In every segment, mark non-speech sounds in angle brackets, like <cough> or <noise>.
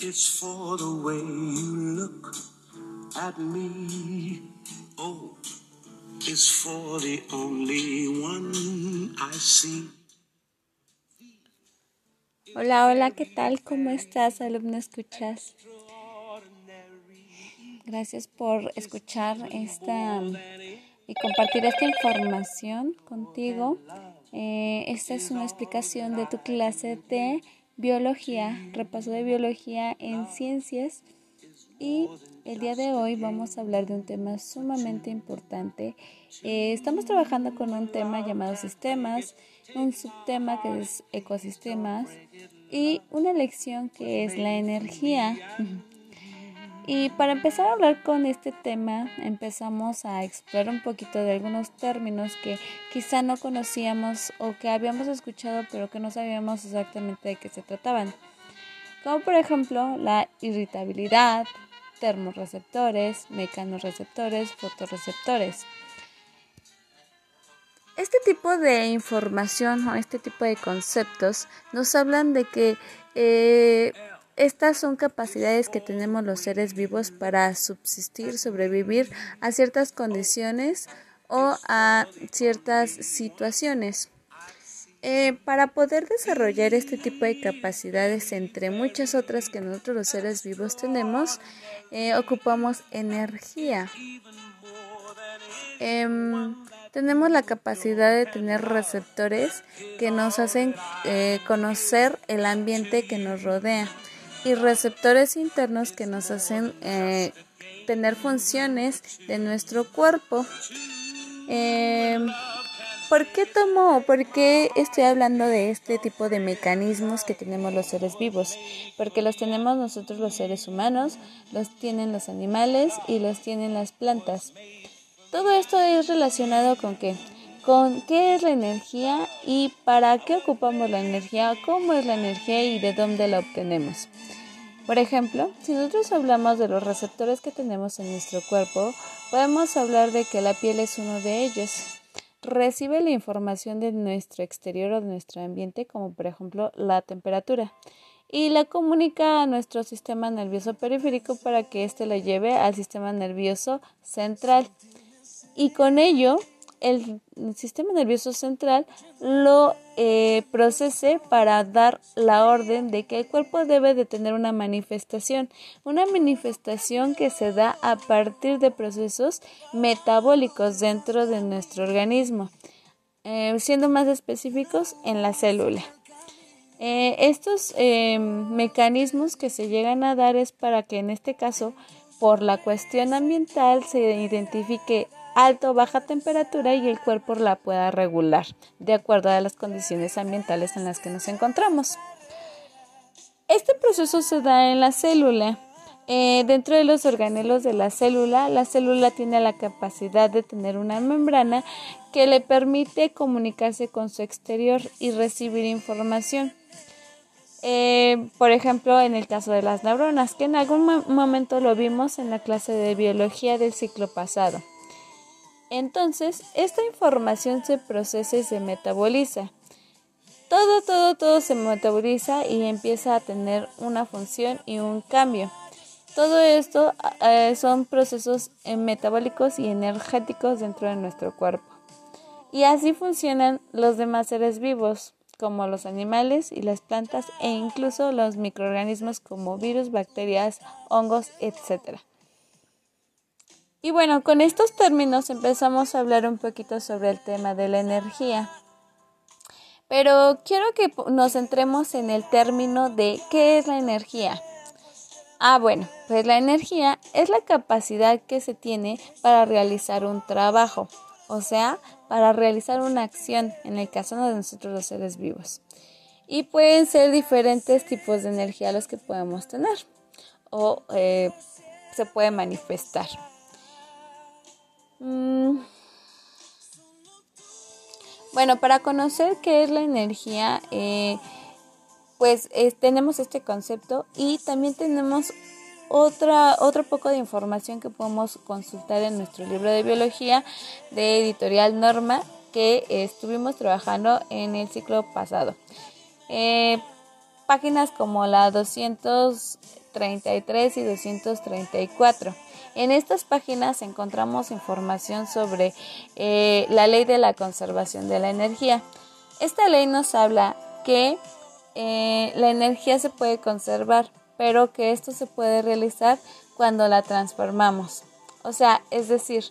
it's for the way you look at me. Oh, it's for the only one I see. Hola, hola, ¿qué tal? ¿Cómo estás, alumno? ¿Escuchas? Gracias por escuchar esta y compartir esta información contigo. Eh, esta es una explicación de tu clase de biología, repaso de biología en ciencias. Y el día de hoy vamos a hablar de un tema sumamente importante. Eh, estamos trabajando con un tema llamado sistemas, un subtema que es ecosistemas y una lección que es la energía. Y para empezar a hablar con este tema, empezamos a explorar un poquito de algunos términos que quizá no conocíamos o que habíamos escuchado pero que no sabíamos exactamente de qué se trataban. Como por ejemplo la irritabilidad, termorreceptores, mecanorreceptores, fotorreceptores. Este tipo de información o este tipo de conceptos nos hablan de que eh, estas son capacidades que tenemos los seres vivos para subsistir, sobrevivir a ciertas condiciones o a ciertas situaciones. Eh, para poder desarrollar este tipo de capacidades, entre muchas otras que nosotros los seres vivos tenemos, eh, ocupamos energía. Em, tenemos la capacidad de tener receptores que nos hacen eh, conocer el ambiente que nos rodea y receptores internos que nos hacen eh, tener funciones de nuestro cuerpo. Em, ¿Por qué tomo, por qué estoy hablando de este tipo de mecanismos que tenemos los seres vivos? Porque los tenemos nosotros los seres humanos, los tienen los animales y los tienen las plantas. Todo esto es relacionado con qué? Con qué es la energía y para qué ocupamos la energía, cómo es la energía y de dónde la obtenemos. Por ejemplo, si nosotros hablamos de los receptores que tenemos en nuestro cuerpo, podemos hablar de que la piel es uno de ellos. Recibe la información de nuestro exterior o de nuestro ambiente, como por ejemplo la temperatura, y la comunica a nuestro sistema nervioso periférico para que éste la lleve al sistema nervioso central y con ello el sistema nervioso central lo eh, procese para dar la orden de que el cuerpo debe de tener una manifestación, una manifestación que se da a partir de procesos metabólicos dentro de nuestro organismo, eh, siendo más específicos en la célula. Eh, estos mecanismos que se llegan a dar es para que en este caso por la cuestión ambiental se identifique alto o baja temperatura y el cuerpo la pueda regular de acuerdo a las condiciones ambientales en las que nos encontramos. Este proceso se da en la célula. Eh, dentro de los organelos de la célula, la célula tiene la capacidad de tener una membrana que le permite comunicarse con su exterior y recibir información. Eh, por ejemplo, en el caso de las neuronas, que en algún momento lo vimos en la clase de biología del ciclo pasado. Entonces, esta información se procesa y se metaboliza. Todo, todo, todo se metaboliza y empieza a tener una función y un cambio. Todo esto eh, son procesos eh, metabólicos y energéticos dentro de nuestro cuerpo. Y así funcionan los demás seres vivos, como los animales y las plantas e incluso los microorganismos como virus, bacterias, hongos, etc. Y bueno, con estos términos empezamos a hablar un poquito sobre el tema de la energía. Pero quiero que nos centremos en el término de qué es la energía. Ah, bueno, pues la energía es la capacidad que se tiene para realizar un trabajo, o sea, para realizar una acción, en el caso de nosotros los seres vivos. Y pueden ser diferentes tipos de energía los que podemos tener o eh, se puede manifestar. Mm. Bueno, para conocer qué es la energía, eh, pues tenemos este concepto y también tenemos otra, otro poco de información que podemos consultar en nuestro libro de biología de editorial Norma que estuvimos trabajando en el ciclo pasado. Eh, páginas como la 200 233 y 234. En estas páginas encontramos información sobre eh, la ley de la conservación de la energía. Esta ley nos habla que eh, la energía se puede conservar, pero que esto se puede realizar cuando la transformamos. O sea, es decir,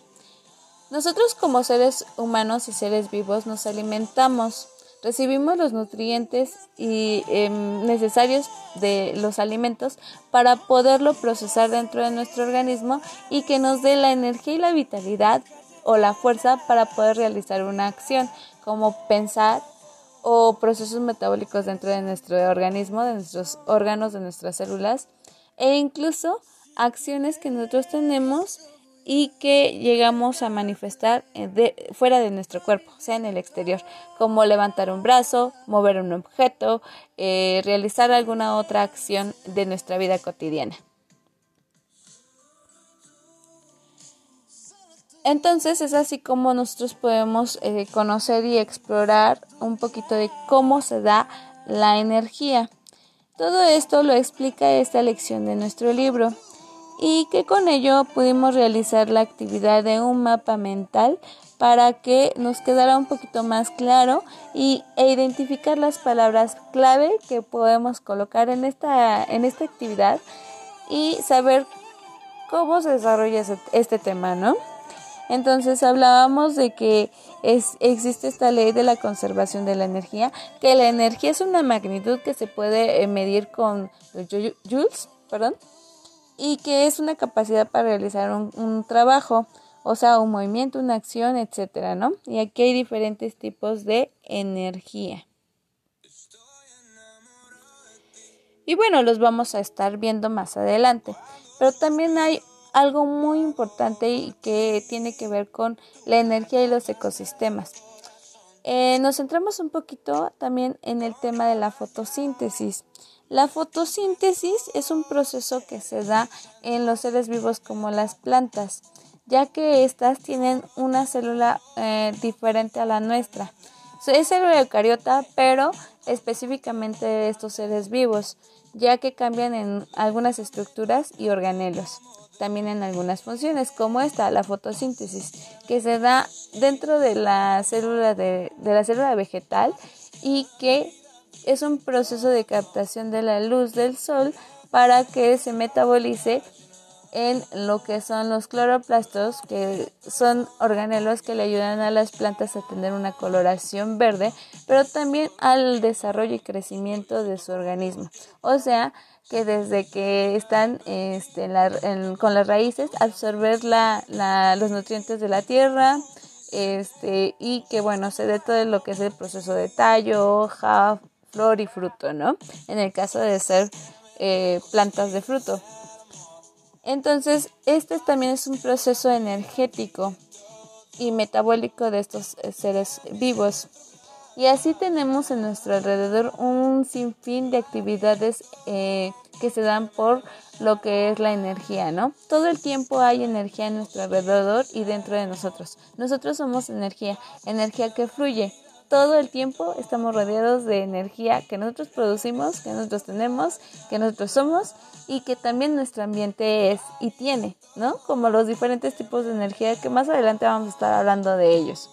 nosotros como seres humanos y seres vivos nos alimentamos, recibimos los nutrientes y, em, necesarios de los alimentos para poderlo procesar dentro de nuestro organismo y que nos dé la energía y la vitalidad o la fuerza para poder realizar una acción como pensar o procesos metabólicos dentro de nuestro organismo, de nuestros órganos, de nuestras células e incluso acciones que nosotros tenemos y que llegamos a manifestar de, fuera de nuestro cuerpo, sea en el exterior, como levantar un brazo, mover un objeto, eh, realizar alguna otra acción de nuestra vida cotidiana. Entonces es así como nosotros podemos eh, conocer y explorar un poquito de cómo se da la energía. Todo esto lo explica esta lección de nuestro libro y que con ello pudimos realizar la actividad de un mapa mental para que nos quedara un poquito más claro y, e identificar las palabras clave que podemos colocar en esta, en esta actividad y saber cómo se desarrolla este tema, ¿no? Entonces hablábamos de que es, existe esta ley de la conservación de la energía, que la energía es una magnitud que se puede eh, medir con joules, perdón, y que es una capacidad para realizar un, trabajo, o sea, un movimiento, una acción, etcétera, ¿no? Y aquí hay diferentes tipos de energía. Y bueno, los vamos a estar viendo más adelante. Pero también hay algo muy importante y que tiene que ver con la energía y los ecosistemas. Eh, nos centramos un poquito también en el tema de la fotosíntesis. La fotosíntesis es un proceso que se da en los seres vivos como las plantas, ya que éstas tienen una célula eh, diferente a la nuestra. Es célula eucariota, pero específicamente de estos seres vivos, ya que cambian en algunas estructuras y organelos, también en algunas funciones, como esta, la fotosíntesis, que se da dentro de la célula de la célula vegetal y que es un proceso de captación de la luz del sol para que se metabolice en lo que son los cloroplastos, que son organelos que le ayudan a las plantas a tener una coloración verde, pero también al desarrollo y crecimiento de su organismo. O sea, que desde que están este, con las raíces, absorber los nutrientes de la tierra, este, y que bueno, se dé todo lo que es el proceso de tallo, hoja, flor y fruto, ¿no? En el caso de ser eh, plantas de fruto. Entonces, este también es un proceso energético y metabólico de estos eh, seres vivos. Y así tenemos en nuestro alrededor un sinfín de actividades eh, que se dan por lo que es la energía, ¿no? Todo el tiempo hay energía en nuestro alrededor y dentro de nosotros. Nosotros somos energía, energía que fluye todo el tiempo estamos rodeados de energía que nosotros producimos, que nosotros tenemos, que nosotros somos y que también nuestro ambiente es y tiene, ¿no? Como los diferentes tipos de energía que más adelante vamos a estar hablando de ellos.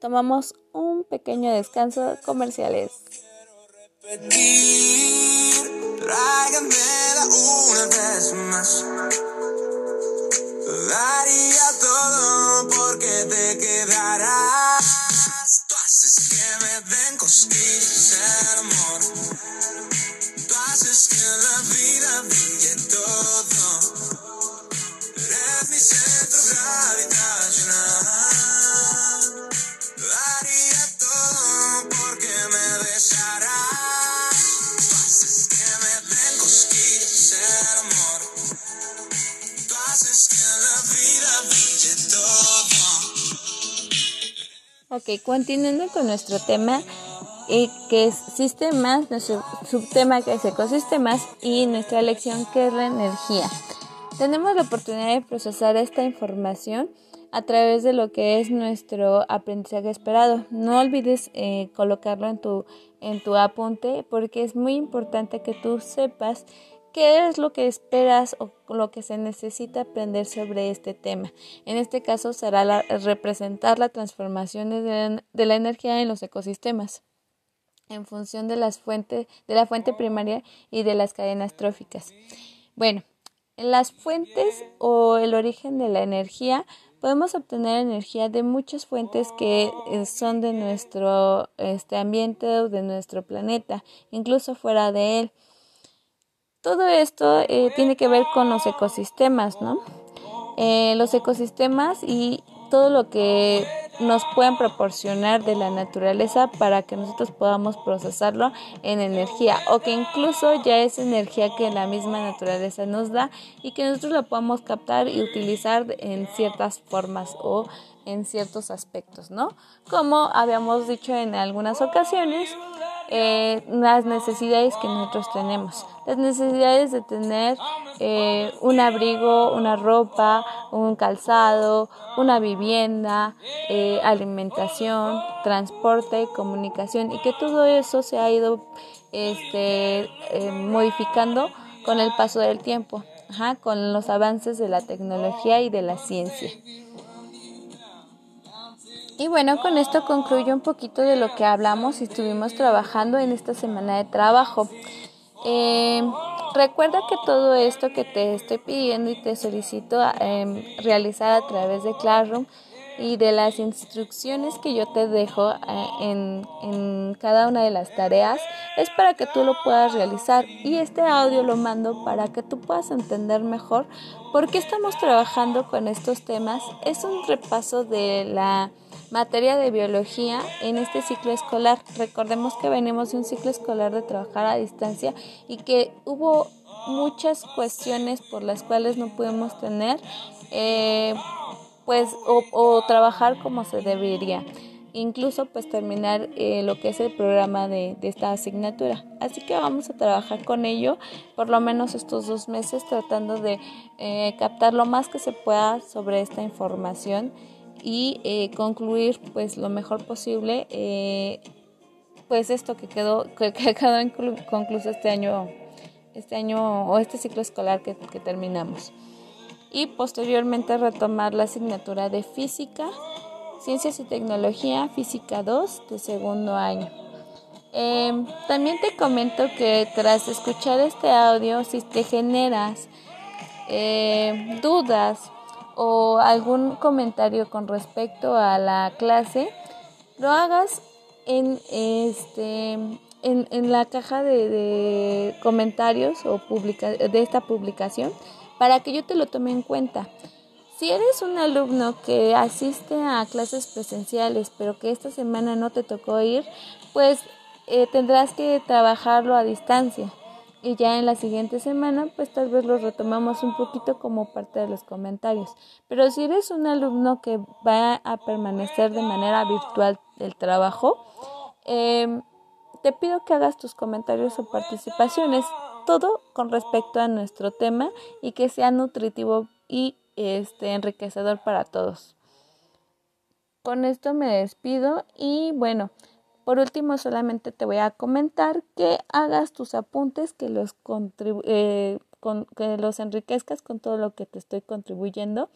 Tomamos un pequeño descanso comerciales. una vez más. Ok, continuando con nuestro tema, eh, que es sistemas, nuestro subtema que es ecosistemas y nuestra lección que es la energía. Tenemos la oportunidad de procesar esta información a través de lo que es nuestro aprendizaje esperado. No olvides eh, colocarlo en tu, en tu apunte porque es muy importante que tú sepas qué es lo que esperas o lo que se necesita aprender sobre este tema. En este caso será representar la transformación de, la energía en los ecosistemas en función de las fuentes de la fuente primaria y de las cadenas tróficas. Bueno, en las fuentes o el origen de la energía podemos obtener energía de muchas fuentes que eh, son de nuestro este ambiente o de nuestro planeta, incluso fuera de él. Todo esto eh, tiene que ver con los ecosistemas, ¿no? Eh, los ecosistemas y todo lo que nos pueden proporcionar de la naturaleza para que nosotros podamos procesarlo en energía o que incluso ya es energía que la misma naturaleza nos da y que nosotros la podamos captar y utilizar en ciertas formas o en ciertos aspectos, ¿no? Como habíamos dicho en algunas ocasiones, eh, las necesidades que nosotros tenemos. Las necesidades de tener eh, un abrigo, una ropa, un calzado, una vivienda, eh, alimentación, transporte, comunicación y que todo eso se ha ido este, modificando con el paso del tiempo, con los avances de la tecnología y de la ciencia. Y bueno, con esto concluyo un poquito de lo que hablamos y estuvimos trabajando en esta semana de trabajo. Eh, recuerda que todo esto que te estoy pidiendo y te solicito em, realizar a través de Classroom y de las instrucciones que yo te dejo eh, en, en, cada una de las tareas es para que tú lo puedas realizar y este audio lo mando para que tú puedas entender mejor por qué estamos trabajando con estos temas. Es un repaso de la materia de biología en este ciclo escolar. Recordemos que venimos de un ciclo escolar de trabajar a distancia y que hubo muchas cuestiones por las cuales no pudimos tener eh, pues o, trabajar como se debería incluso pues terminar eh, lo que es el programa de, esta asignatura así que vamos a trabajar con ello por lo menos estos dos meses tratando de eh, captar lo más que se pueda sobre esta información y eh, concluir pues lo mejor posible eh, pues esto que quedó que, <laughs> quedó concluso este año este año o este ciclo escolar que, terminamos. Y posteriormente retomar la asignatura de física ciencias y tecnología física 2 de segundo año. Em, también te comento que tras escuchar este audio si te generas eh, dudas o algún comentario con respecto a la clase, lo hagas en este en, en la caja de, comentarios o publica, de esta publicación para que yo te lo tome en cuenta. Si eres un alumno que asiste a clases presenciales pero que esta semana no te tocó ir, pues eh, tendrás que trabajarlo a distancia y ya en la siguiente semana pues tal vez lo retomamos un poquito como parte de los comentarios. Pero si eres un alumno que va a permanecer de manera virtual el trabajo, em, te pido que hagas tus comentarios o participaciones, todo con respecto a nuestro tema y que sea nutritivo y este, enriquecedor para todos. Con esto me despido y bueno, por último, solamente te voy a comentar que hagas tus apuntes, que los, eh, que los enriquezcas con todo lo que te estoy contribuyendo,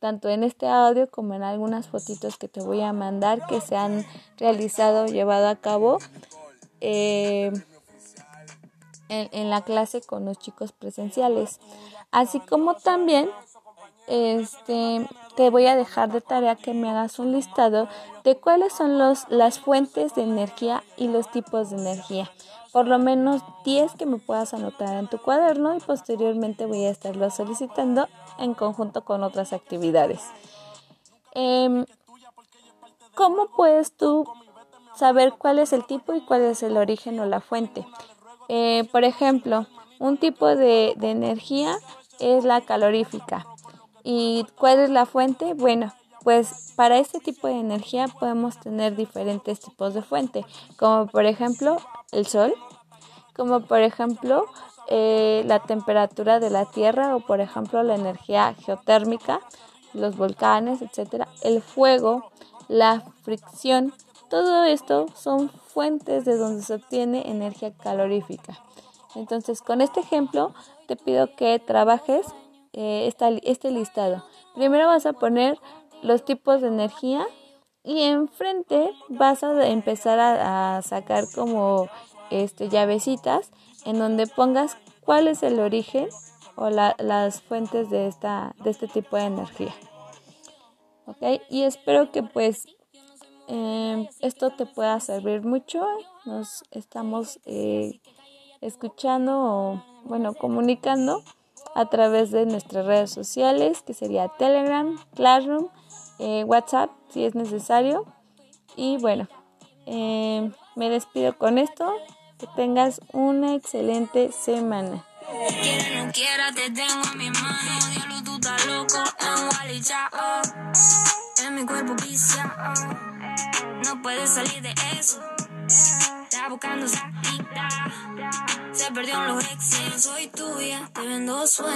tanto en este audio como en algunas fotitos que te voy a mandar que se han realizado, llevado a cabo eh, en, en la clase con los chicos presenciales. Así como también este, te voy a dejar de tarea que me hagas un listado de cuáles son los, las fuentes de energía y los tipos de energía. Por lo menos 10 que me puedas anotar en tu cuaderno y posteriormente voy a estarlo solicitando en conjunto con otras actividades. Em, ¿Cómo puedes tú saber cuál es el tipo y cuál es el origen o la fuente? Eh, por ejemplo, un tipo de, de energía es la calorífica ¿Y cuál es la fuente? Bueno, pues para este tipo de energía podemos tener diferentes tipos de fuente, como por ejemplo el sol, como por ejemplo eh, la temperatura de la Tierra o por ejemplo la energía geotérmica, los volcanes, etcétera, el fuego, la fricción, todo esto son fuentes de donde se obtiene energía calorífica. Entonces, con este ejemplo, te pido que trabajes eh, este listado. Primero vas a poner los tipos de energía y enfrente vas a empezar a, sacar como este llavecitas en donde pongas cuál es el origen o las fuentes de esta de este tipo de energía. Ok y espero que pues em, esto te pueda servir mucho. Nos estamos eh, escuchando o bueno comunicando a través de nuestras redes sociales que sería Telegram Classroom eh, WhatsApp si es necesario. Y bueno, eh, me despido con esto. Que tengas una excelente semana. Quiera no quiera, te tengo en mi mano. Diablo, tú estás loco. En mi cuerpo viciado. No puedes salir de eso. Está buscando salida. Se perdió en los exes. Soy tuya, te vendo sueños.